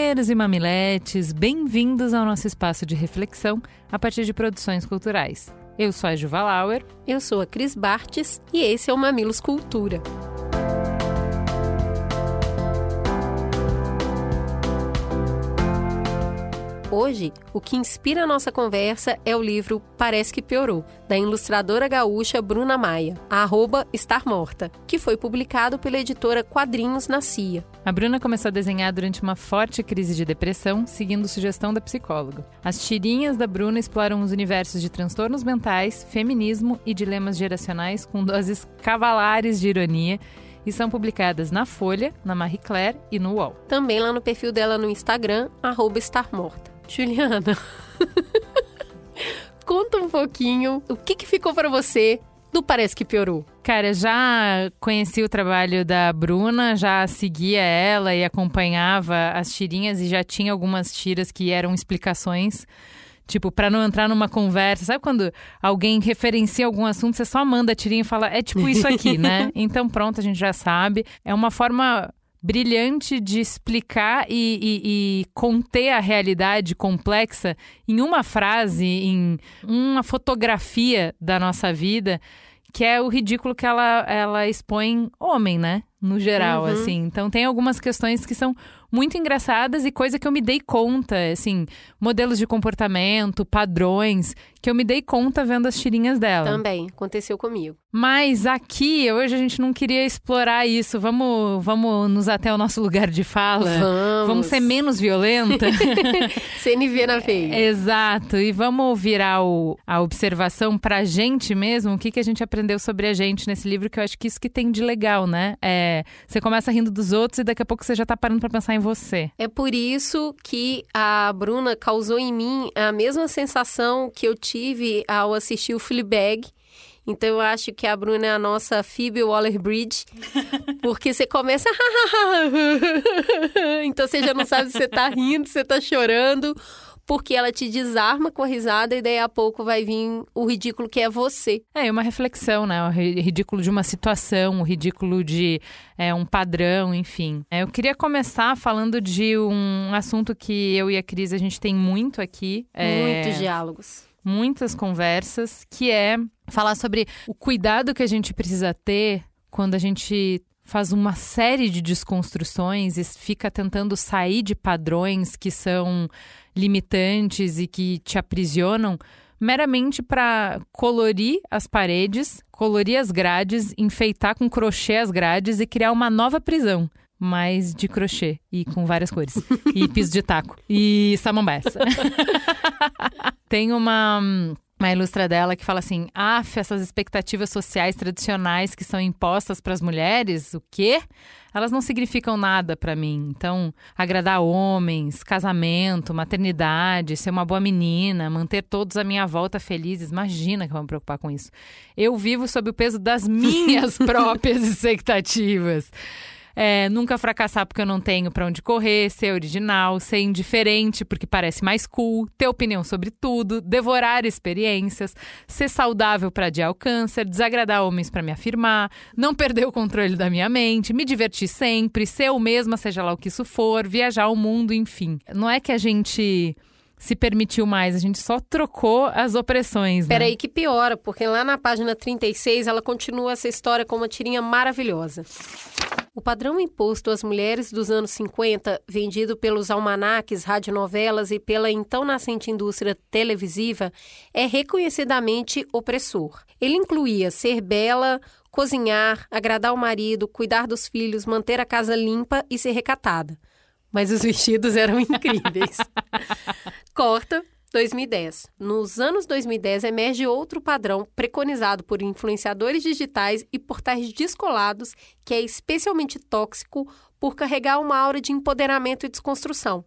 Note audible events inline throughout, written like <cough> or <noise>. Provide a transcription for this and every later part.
Mamileiros e mamiletes, bem-vindos ao nosso espaço de reflexão a partir de produções culturais. Eu sou a Juva Lauer. Eu sou a Cris Bartes e esse é o Mamilos Cultura. Hoje, o que inspira a nossa conversa é o livro Parece que Piorou, da ilustradora gaúcha Bruna Maia, arroba Estar Morta, que foi publicado pela editora Quadrinhos na CIA. A Bruna começou a desenhar durante uma forte crise de depressão, seguindo sugestão da psicóloga. As tirinhas da Bruna exploram os universos de transtornos mentais, feminismo e dilemas geracionais com doses cavalares de ironia e são publicadas na Folha, na Marie Claire e no UOL. Também lá no perfil dela no Instagram, arroba Estar Morta. Juliana, <laughs> conta um pouquinho o que, que ficou para você do Parece que Piorou. Cara, já conheci o trabalho da Bruna, já seguia ela e acompanhava as tirinhas e já tinha algumas tiras que eram explicações. Tipo, para não entrar numa conversa. Sabe quando alguém referencia algum assunto, você só manda a tirinha e fala, é tipo isso aqui, né? <laughs> Então pronto, a gente já sabe. É uma forma brilhante de explicar e, e, e, conter a realidade complexa em uma frase, em uma fotografia da nossa vida, que é o ridículo que ela, ela expõe homem, né? No geral, uhum. assim. Então tem algumas questões que são muito engraçadas e coisa que eu me dei conta, assim, modelos de comportamento, padrões, que eu me dei conta vendo as tirinhas dela. Também, aconteceu comigo. Mas aqui, hoje a gente não queria explorar isso. Vamos, vamos nos até o nosso lugar de fala. Vamos. Vamos ser menos violenta. <laughs> CNV na veia. Exato. E vamos virar o, a observação pra gente mesmo, o que, que a gente aprendeu sobre a gente nesse livro, que eu acho que isso que tem de legal, né? É, você começa rindo dos outros e daqui a pouco você já tá parando pra pensar em você. É por isso que a Bruna causou em mim a mesma sensação que eu tive ao assistir o Fleabag. Então eu acho que a Bruna é a nossa Phoebe Waller-Bridge, <laughs> porque você começa <laughs> então você já não sabe se você tá rindo, se você tá chorando, porque ela te desarma com a risada e daí a pouco vai vir o ridículo que é você. É, uma reflexão, né? O ridículo de uma situação, o ridículo de é, um padrão, enfim. É, eu queria começar falando de um assunto que eu e a Cris a gente tem muito aqui. É... Muitos diálogos. Muitas conversas, que é falar sobre o cuidado que a gente precisa ter quando a gente faz uma série de desconstruções e fica tentando sair de padrões que são limitantes e que te aprisionam meramente para colorir as paredes, colorir as grades, enfeitar com crochê as grades e criar uma nova prisão. Mas de crochê e com várias cores. <laughs> e piso de taco. E samambaia. <laughs> Tem uma uma ilustra dela que fala assim: af, essas expectativas sociais tradicionais que são impostas para as mulheres, o quê? Elas não significam nada para mim. Então, agradar homens, casamento, maternidade, ser uma boa menina, manter todos à minha volta felizes, imagina que eu vou me preocupar com isso. Eu vivo sob o peso das minhas <laughs> próprias expectativas. É, nunca fracassar porque eu não tenho para onde correr, ser original, ser indiferente porque parece mais cool, ter opinião sobre tudo, devorar experiências, ser saudável para adiar o câncer, desagradar homens para me afirmar, não perder o controle da minha mente, me divertir sempre, ser eu mesma, seja lá o que isso for, viajar o mundo, enfim. Não é que a gente se permitiu mais, a gente só trocou as opressões. Né? Peraí, que piora, porque lá na página 36 ela continua essa história com uma tirinha maravilhosa. O padrão imposto às mulheres dos anos 50, vendido pelos almanaques, radionovelas e pela então nascente indústria televisiva, é reconhecidamente opressor. Ele incluía ser bela, cozinhar, agradar o marido, cuidar dos filhos, manter a casa limpa e ser recatada. Mas os vestidos eram <laughs> incríveis. Corta 2010. Nos anos 2010 emerge outro padrão preconizado por influenciadores digitais e portais descolados, que é especialmente tóxico por carregar uma aura de empoderamento e desconstrução.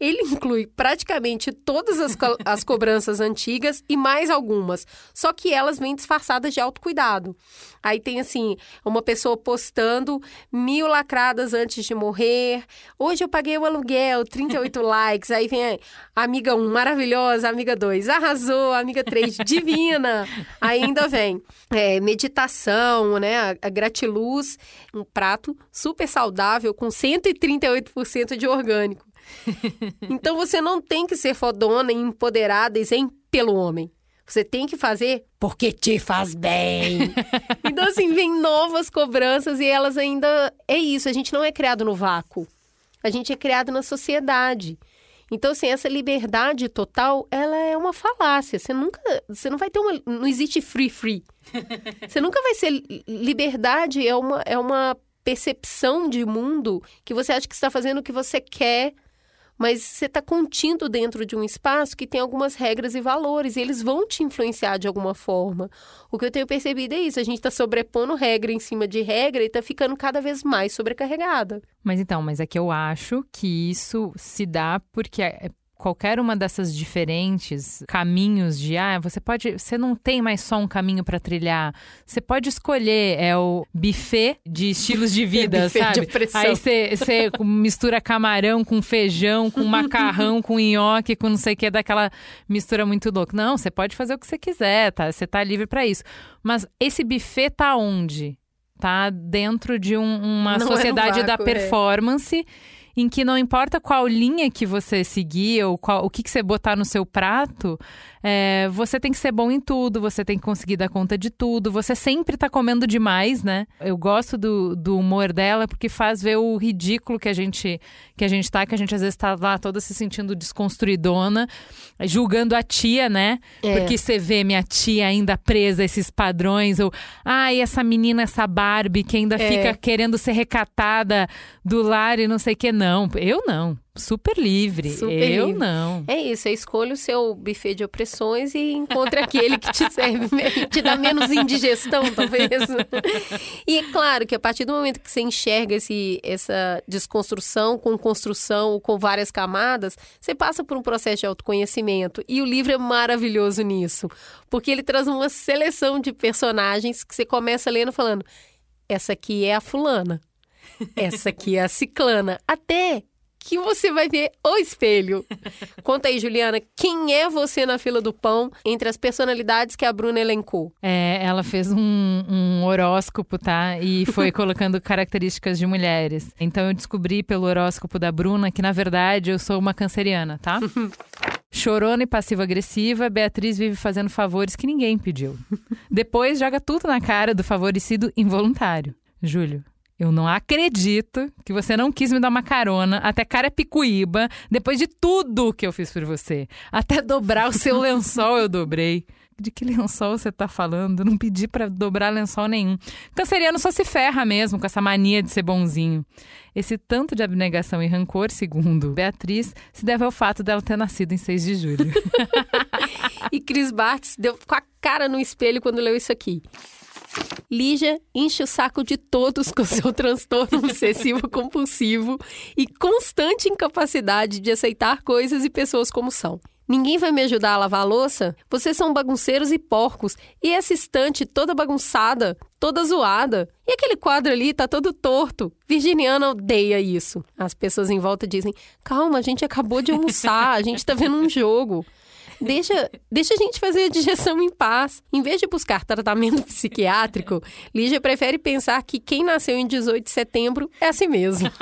Ele inclui praticamente todas as, co as cobranças antigas e mais algumas, só que elas vêm disfarçadas de autocuidado. Aí tem assim, uma pessoa postando mil lacradas antes de morrer. Hoje eu paguei o aluguel, 38 <laughs> likes. Aí vem a amiga 1, maravilhosa, amiga 2, arrasou, amiga 3, <laughs> divina. Ainda vem é, meditação, né? A, a gratiluz, um prato super saudável com 138% de orgânico. <laughs> então você não tem que ser fodona e empoderada e zen pelo homem. Você tem que fazer porque te faz bem. <laughs> então, assim, vem novas cobranças e elas ainda. É isso, a gente não é criado no vácuo. A gente é criado na sociedade. Então, assim, essa liberdade total, ela é uma falácia. Você nunca. Você não vai ter uma. Não existe free free. <laughs> Você nunca vai ser. Liberdade é uma, é uma percepção de mundo que você acha que está fazendo o que você quer mas você está contido dentro de um espaço que tem algumas regras e valores, e eles vão te influenciar de alguma forma. O que eu tenho percebido é isso: a gente está sobrepondo regra em cima de regra e está ficando cada vez mais sobrecarregada. Mas então, mas é que eu acho que isso se dá porque é qualquer uma dessas diferentes caminhos de ah, você pode, você não tem mais só um caminho para trilhar. Você pode escolher é o buffet de estilos de vida, sabe? De Aí você, mistura camarão com feijão, com <laughs> macarrão, com nhoque, com não sei o que, daquela mistura muito louca. Não, você pode fazer o que você quiser, tá? Você tá livre para isso. Mas esse buffet tá onde? Tá dentro de um, uma não é sociedade é vácuo, da performance. É em que não importa qual linha que você seguir ou qual, o que, que você botar no seu prato, é, você tem que ser bom em tudo, você tem que conseguir dar conta de tudo, você sempre tá comendo demais, né? Eu gosto do, do humor dela porque faz ver o ridículo que a gente que a gente tá, que a gente às vezes tá lá toda se sentindo desconstruidona, julgando a tia, né? É. Porque você vê minha tia ainda presa a esses padrões, ou ai, ah, essa menina, essa Barbie que ainda é. fica querendo ser recatada do lar e não sei o que. Não, eu não super livre. Super eu livre. não. É isso, você escolhe o seu buffet de opressões e encontre aquele que te <laughs> serve, te dá menos indigestão, talvez. e claro que a partir do momento que você enxerga esse, essa desconstrução com construção, com várias camadas, você passa por um processo de autoconhecimento. E o livro é maravilhoso nisso, porque ele traz uma seleção de personagens que você começa lendo falando: essa aqui é a fulana. Essa aqui é a ciclana. Até que você vai ver o espelho. Conta aí, Juliana, quem é você na fila do pão entre as personalidades que a Bruna elencou? É, ela fez um, um horóscopo, tá? E foi colocando <laughs> características de mulheres. Então eu descobri pelo horóscopo da Bruna que, na verdade, eu sou uma canceriana, tá? <laughs> Chorona e passiva-agressiva, Beatriz vive fazendo favores que ninguém pediu. Depois joga tudo na cara do favorecido involuntário. Júlio, eu não acredito que você não quis me dar uma carona até Carapicuíba, depois de tudo que eu fiz por você. Até dobrar o seu <laughs> lençol eu dobrei. De que lençol você tá falando? Eu não pedi para dobrar lençol nenhum. Canceriano só se ferra mesmo com essa mania de ser bonzinho. Esse tanto de abnegação e rancor, segundo Beatriz, se deve ao fato dela ter nascido em 6 de julho. <laughs> e Cris Bartz deu com a cara no espelho quando leu isso aqui. Lígia enche o saco de todos com seu transtorno <laughs> obsessivo compulsivo e constante incapacidade de aceitar coisas e pessoas como são. Ninguém vai me ajudar a lavar a louça? Vocês são bagunceiros e porcos. E essa estante toda bagunçada, toda zoada. E aquele quadro ali tá todo torto. Virginiana odeia isso. As pessoas em volta dizem: calma, a gente acabou de almoçar, a gente tá vendo um jogo. Deixa, deixa a gente fazer a digestão em paz. Em vez de buscar tratamento <laughs> psiquiátrico, Lígia prefere pensar que quem nasceu em 18 de setembro é assim mesmo. <laughs>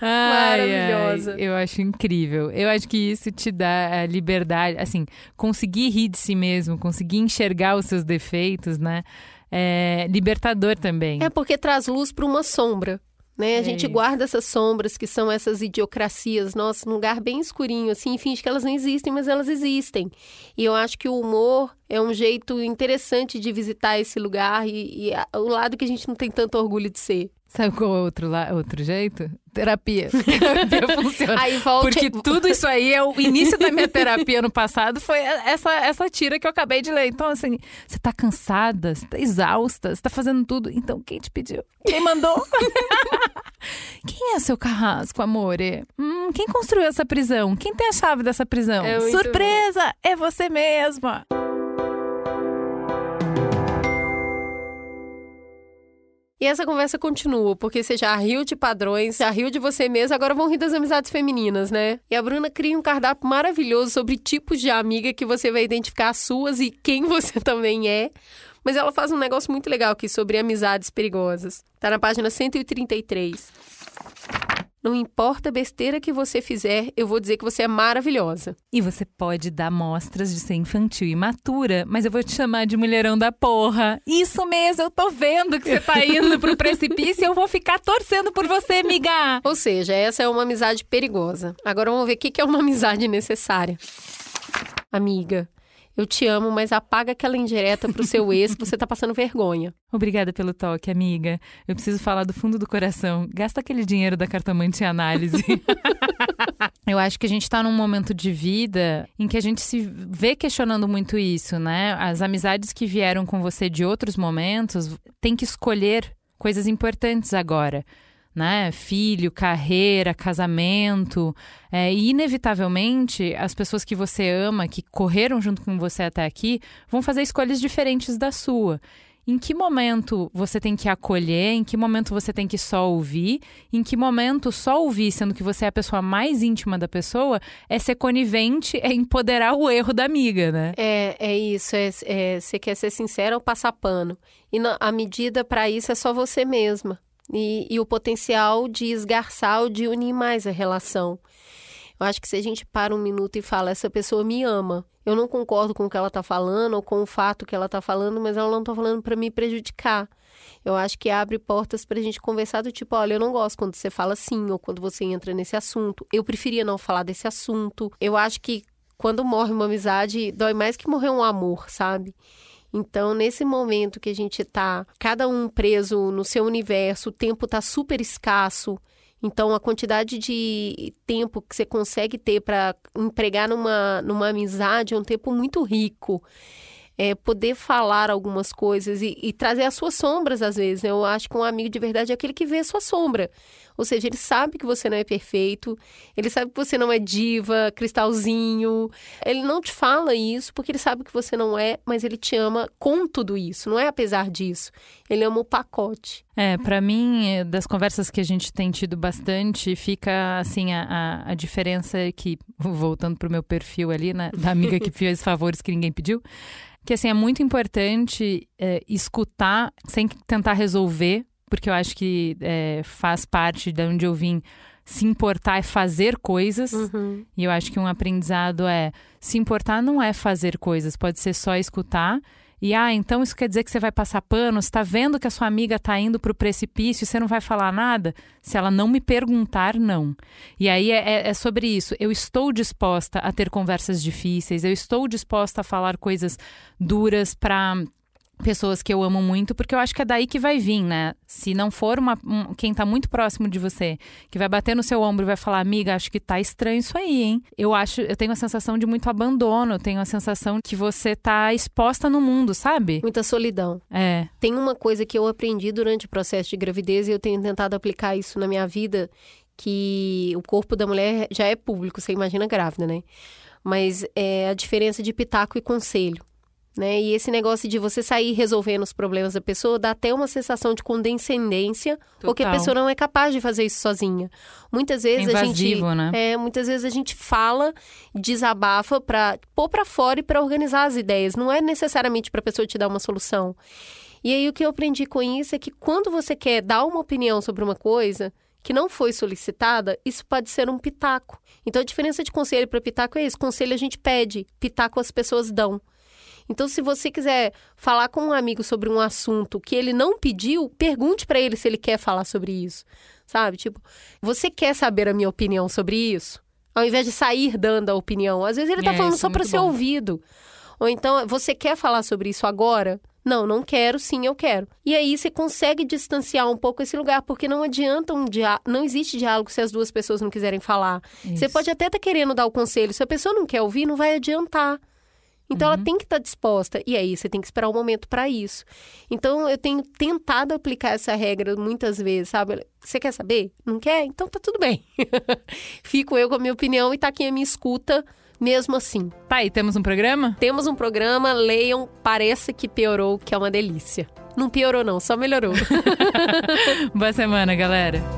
Ai, Maravilhosa. Ai, eu acho incrível. Eu acho que isso te dá a liberdade, assim, conseguir rir de si mesmo, conseguir enxergar os seus defeitos, né? É libertador também. É porque traz luz para uma sombra. Né? A é gente isso. guarda essas sombras que são essas idiocracias, nossa, num lugar bem escurinho, assim, finge que elas não existem, mas elas existem. E eu acho que o humor é um jeito interessante de visitar esse lugar e, e o lado que a gente não tem tanto orgulho de ser. Sabe qual é outro, outro jeito? Terapia. <laughs> terapia funciona. Aí volte... Porque tudo isso aí é o início da minha terapia no passado foi essa, essa tira que eu acabei de ler. Então, assim, você tá cansada, você tá exausta, você tá fazendo tudo. Então, quem te pediu? Quem mandou? <laughs> quem é seu carrasco, amore? Hum, quem construiu essa prisão? Quem tem a chave dessa prisão? É Surpresa! É você mesma! E essa conversa continua, porque você já riu de padrões, já riu de você mesmo, agora vão rir das amizades femininas, né? E a Bruna cria um cardápio maravilhoso sobre tipos de amiga que você vai identificar as suas e quem <laughs> você também é. Mas ela faz um negócio muito legal aqui sobre amizades perigosas. Tá na página 133. Não importa a besteira que você fizer, eu vou dizer que você é maravilhosa. E você pode dar mostras de ser infantil e imatura, mas eu vou te chamar de mulherão da porra. Isso mesmo, eu tô vendo que você tá indo pro precipício e eu vou ficar torcendo por você, amiga. Ou seja, essa é uma amizade perigosa. Agora vamos ver o que é uma amizade necessária. Amiga, eu te amo, mas apaga aquela indireta pro seu <laughs> ex que você tá passando vergonha. Obrigada pelo toque, amiga. Eu preciso falar do fundo do coração. Gasta aquele dinheiro da cartomante análise. <laughs> Eu acho que a gente tá num momento de vida em que a gente se vê questionando muito isso, né? As amizades que vieram com você de outros momentos tem que escolher coisas importantes agora né? Filho, carreira, casamento. É, e, inevitavelmente, as pessoas que você ama, que correram junto com você até aqui, vão fazer escolhas diferentes da sua. Em que momento você tem que acolher? Em que momento você tem que só ouvir? Em que momento só ouvir, sendo que você é a pessoa mais íntima da pessoa, é ser conivente, é empoderar o erro da amiga, né? É, é isso. É, é, você quer ser sincera ou passar pano. E na, a medida para isso é só você mesma e, e o potencial de esgarçar ou de unir mais a relação. Eu acho que se a gente para um minuto e fala, essa pessoa me ama, eu não concordo com o que ela está falando ou com o fato que ela está falando, mas ela não está falando para me prejudicar. Eu acho que abre portas para a gente conversar do tipo, olha, eu não gosto quando você fala assim ou quando você entra nesse assunto. Eu preferia não falar desse assunto. Eu acho que quando morre uma amizade, dói mais que morrer um amor, sabe? Então, nesse momento que a gente está, cada um preso no seu universo, o tempo está super escasso. Então, a quantidade de tempo que você consegue ter para empregar numa, numa amizade é um tempo muito rico é, poder falar algumas coisas e, e, trazer as suas sombras às vezes. Né? Eu acho que um amigo de verdade é aquele que vê a sua sombra. Ou seja, ele sabe que você não é perfeito, ele sabe que você não é diva, cristalzinho. Ele não te fala isso porque ele sabe que você não é, mas ele te ama com tudo isso, não é apesar disso. Ele ama o pacote. É, para mim, das conversas que a gente tem tido bastante, fica assim a, a, a diferença que, voltando pro meu perfil ali, né, da amiga que <laughs> fez favores que ninguém pediu, que assim é muito importante é, escutar sem tentar resolver, porque eu acho que é, faz parte de onde eu vim se importar é fazer coisas. Uhum. E eu acho que um aprendizado é se importar não é fazer coisas, pode ser só escutar e ah, então isso quer dizer que você vai passar pano? Você está vendo que a sua amiga está indo para o precipício e você não vai falar nada? Se ela não me perguntar, não. E aí é, é, é sobre isso. Eu estou disposta a ter conversas difíceis, eu estou disposta a falar coisas duras para pessoas que eu amo muito, porque eu acho que é daí que vai vir, né? Se não for uma, um, quem tá muito próximo de você, que vai bater no seu ombro e vai falar, amiga, acho que tá estranho isso aí, hein? Eu acho, eu tenho a sensação de muito abandono, eu tenho a sensação que você tá exposta no mundo, sabe? Muita solidão. É. Tem uma coisa que eu aprendi durante o processo de gravidez e eu tenho tentado aplicar isso na minha vida, que o corpo da mulher já é público, você imagina grávida, né? Mas é a diferença de pitaco e conselho né? E esse negócio de você sair resolvendo os problemas da pessoa dá até uma sensação de condescendência, ou que a pessoa não é capaz de fazer isso sozinha. Muitas vezes é invasivo, a gente, né? é, muitas vezes a gente fala, desabafa para pôr para fora e para organizar as ideias. Não é necessariamente para a pessoa te dar uma solução. E aí o que eu aprendi com isso é que quando você quer dar uma opinião sobre uma coisa, que não foi solicitada, isso pode ser um pitaco. Então a diferença de conselho para pitaco é isso: conselho a gente pede, pitaco as pessoas dão. Então, se você quiser falar com um amigo sobre um assunto que ele não pediu, pergunte para ele se ele quer falar sobre isso. Sabe? Tipo, você quer saber a minha opinião sobre isso? Ao invés de sair dando a opinião. Às vezes ele está é, falando só é para ser bom. ouvido. Ou então, você quer falar sobre isso agora? Não, não quero, sim, eu quero. E aí você consegue distanciar um pouco esse lugar, porque não adianta um diálogo, não existe diálogo se as duas pessoas não quiserem falar. Isso. Você pode até estar tá querendo dar o conselho, se a pessoa não quer ouvir, não vai adiantar. Então uhum. ela tem que estar tá disposta. E aí você tem que esperar um momento para isso. Então eu tenho tentado aplicar essa regra muitas vezes, sabe? Você quer saber? Não quer? Então tá tudo bem. <laughs> Fico eu com a minha opinião e tá aqui a minha escuta mesmo assim. Tá aí, temos um programa? Temos um programa, leiam, parece que piorou, que é uma delícia. Não piorou não, só melhorou. <laughs> Boa semana, galera.